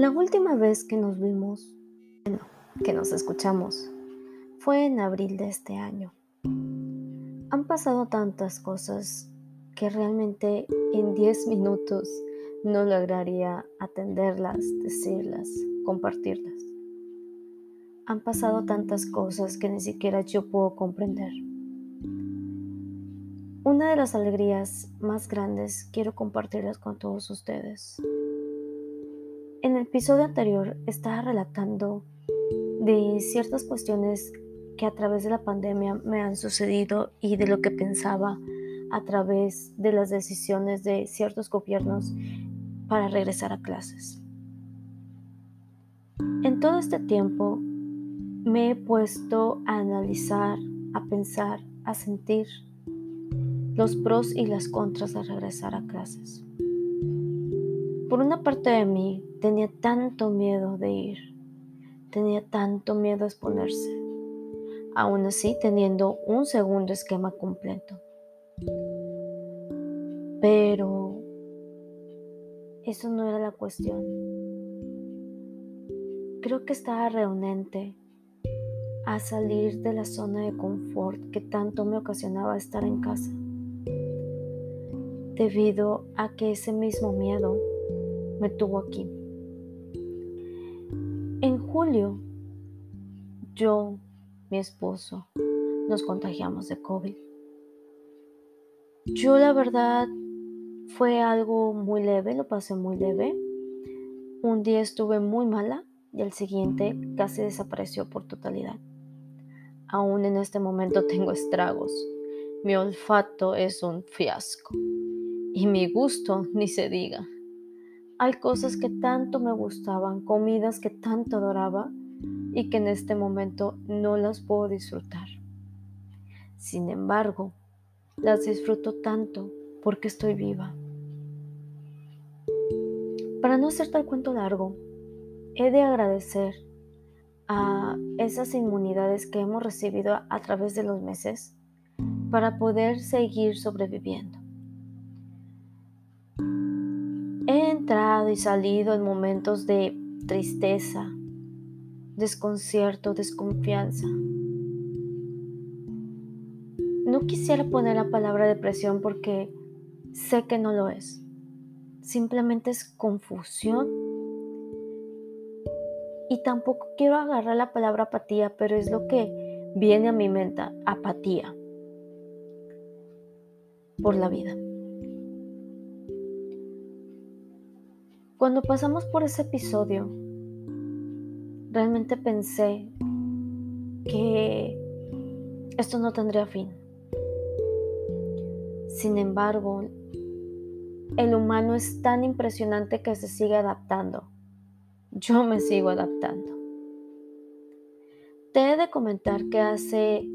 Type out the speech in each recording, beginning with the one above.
La última vez que nos vimos, bueno, que nos escuchamos, fue en abril de este año. Han pasado tantas cosas que realmente en 10 minutos no lograría atenderlas, decirlas, compartirlas. Han pasado tantas cosas que ni siquiera yo puedo comprender. Una de las alegrías más grandes quiero compartirlas con todos ustedes. En el episodio anterior estaba relatando de ciertas cuestiones que a través de la pandemia me han sucedido y de lo que pensaba a través de las decisiones de ciertos gobiernos para regresar a clases. En todo este tiempo me he puesto a analizar, a pensar, a sentir los pros y las contras de regresar a clases. Por una parte de mí tenía tanto miedo de ir, tenía tanto miedo a exponerse, aún así teniendo un segundo esquema completo. Pero eso no era la cuestión. Creo que estaba reunente a salir de la zona de confort que tanto me ocasionaba estar en casa, debido a que ese mismo miedo me tuvo aquí. En julio, yo, mi esposo, nos contagiamos de COVID. Yo la verdad fue algo muy leve, lo pasé muy leve. Un día estuve muy mala y el siguiente casi desapareció por totalidad. Aún en este momento tengo estragos. Mi olfato es un fiasco y mi gusto ni se diga. Hay cosas que tanto me gustaban, comidas que tanto adoraba y que en este momento no las puedo disfrutar. Sin embargo, las disfruto tanto porque estoy viva. Para no hacer tal cuento largo, he de agradecer a esas inmunidades que hemos recibido a través de los meses para poder seguir sobreviviendo. Entrado y salido en momentos de tristeza, desconcierto, desconfianza. No quisiera poner la palabra depresión porque sé que no lo es. Simplemente es confusión. Y tampoco quiero agarrar la palabra apatía, pero es lo que viene a mi mente, apatía por la vida. Cuando pasamos por ese episodio, realmente pensé que esto no tendría fin. Sin embargo, el humano es tan impresionante que se sigue adaptando. Yo me sigo adaptando. Te he de comentar que hace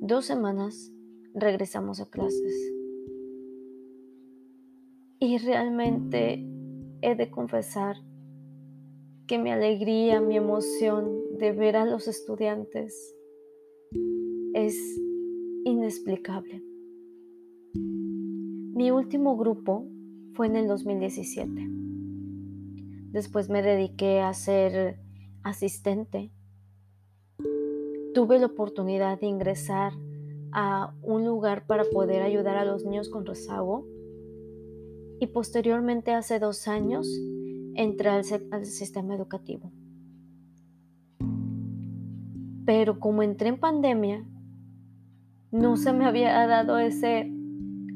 dos semanas regresamos a clases. Y realmente he de confesar que mi alegría, mi emoción de ver a los estudiantes es inexplicable. Mi último grupo fue en el 2017. Después me dediqué a ser asistente. Tuve la oportunidad de ingresar a un lugar para poder ayudar a los niños con rezago y posteriormente hace dos años entré al, sistema educativo. Pero como entré en pandemia, no se me había dado ese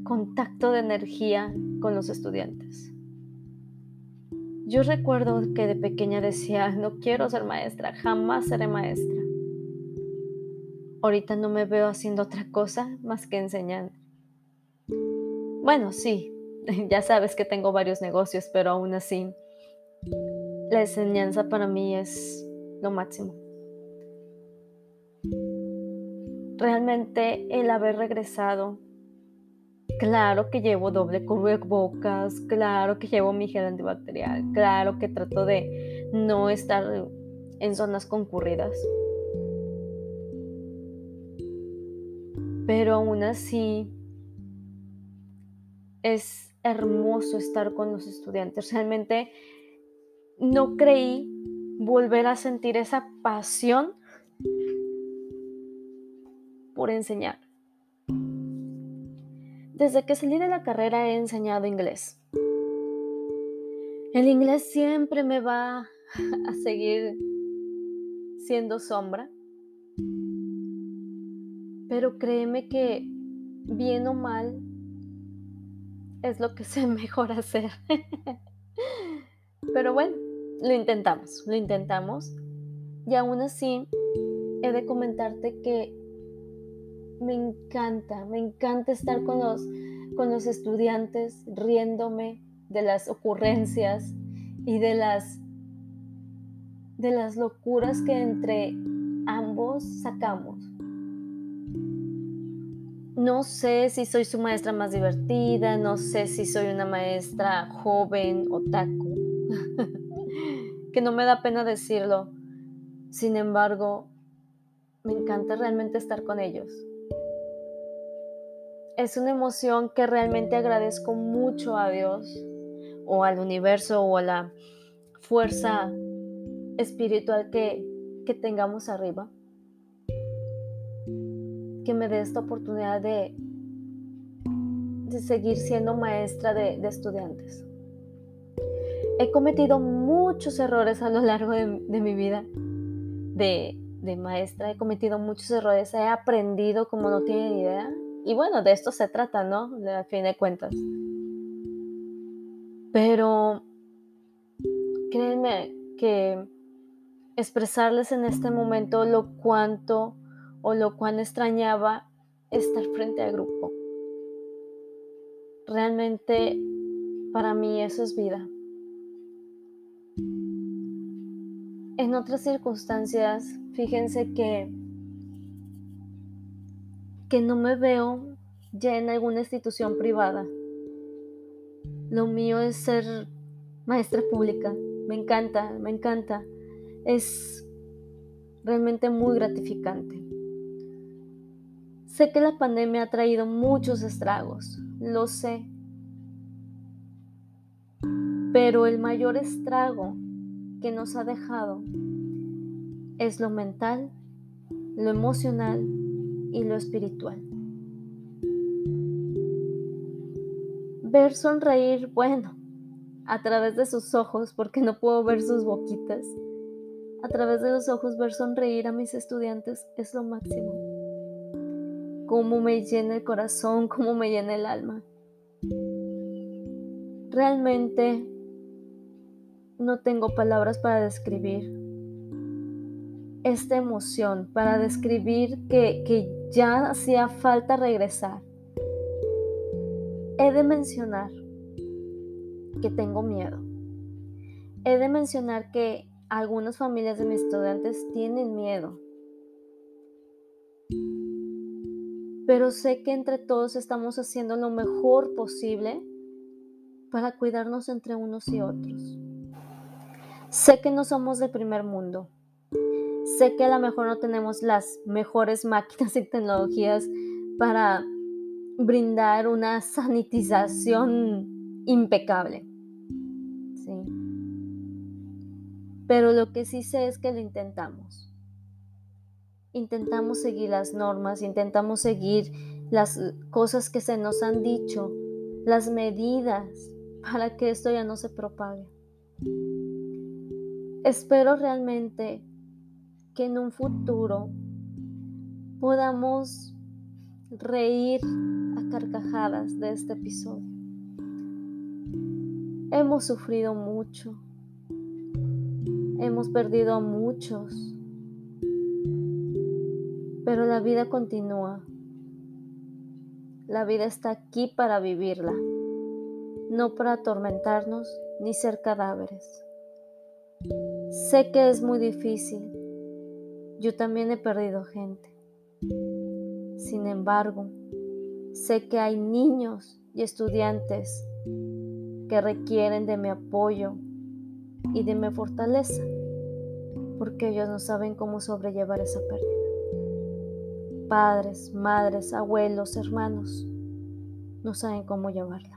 contacto de energía con los estudiantes. Yo recuerdo que de pequeña decía, no quiero ser maestra, jamás seré maestra. Ahorita no me veo haciendo otra cosa más que enseñar. Bueno, sí, ya sabes que tengo varios negocios, pero aún así, la enseñanza para mí es lo máximo. Realmente el haber regresado, claro que llevo doble bocas, claro que llevo mi gel antibacterial, claro que trato de no estar en zonas concurridas. Pero aún así es hermoso estar con los estudiantes. Realmente no creí volver a sentir esa pasión por enseñar. Desde que salí de la carrera he enseñado inglés. El inglés siempre me va a seguir siendo sombra, pero créeme que bien o mal es lo que sé mejor hacer. pero bueno, lo intentamos, lo intentamos. Y aún así, he de comentarte que me encanta, me encanta estar con los, con los estudiantes riéndome de las ocurrencias y de las, de las locuras que entre ambos sacamos. No sé si soy su maestra más divertida, no sé si soy una maestra joven o taco, que no me da pena decirlo. Sin embargo, me encanta realmente estar con ellos es una emoción que realmente agradezco mucho a Dios o al universo o a la fuerza espiritual que, tengamos arriba. Que me dé esta oportunidad de, de seguir siendo maestra de, estudiantes. He cometido muchos errores a lo largo de, mi vida de, de maestra. He cometido muchos errores. He aprendido como no tienen idea y bueno, de esto se trata, ¿no? A fin de cuentas. Pero créanme que expresarles en este momento lo cuanto o lo cuán extrañaba estar frente al grupo. Realmente para mí eso es vida. En otras circunstancias, fíjense que que no me veo ya en alguna institución privada. Lo mío es ser maestra pública. Me encanta, me encanta. Es realmente muy gratificante. Sé que la pandemia ha traído muchos estragos, lo sé. Pero el mayor estrago que nos ha dejado es lo mental, lo emocional y lo espiritual. Ver sonreír, bueno, a través de sus ojos, porque no puedo ver sus boquitas, a través de los ojos ver sonreír a mis estudiantes es lo máximo. Cómo me llena el corazón, cómo me llena el alma. Realmente no tengo palabras para describir esta emoción, para describir que, que ya hacía falta regresar. He de mencionar que tengo miedo. He de mencionar que algunas familias de mis estudiantes tienen miedo. Pero sé que entre todos estamos haciendo lo mejor posible para cuidarnos entre unos y otros. Sé que no somos del primer mundo. Sé que a lo mejor no tenemos las mejores máquinas y tecnologías para brindar una sanitización impecable. Sí. Pero lo que sí sé es que lo intentamos. Intentamos seguir las normas, intentamos seguir las cosas que se nos han dicho, las medidas para que esto ya no se propague. Espero realmente que en un futuro podamos reír a carcajadas de este episodio. Hemos sufrido mucho, hemos perdido a muchos, pero la vida continúa. La vida está aquí para vivirla, no para atormentarnos ni ser cadáveres. Sé que es muy difícil, yo también he perdido gente. Sin embargo, sé que hay niños y estudiantes que requieren de mi apoyo y de mi fortaleza, porque ellos no saben cómo sobrellevar esa pérdida. Padres, madres, abuelos, hermanos, no saben cómo llevarla.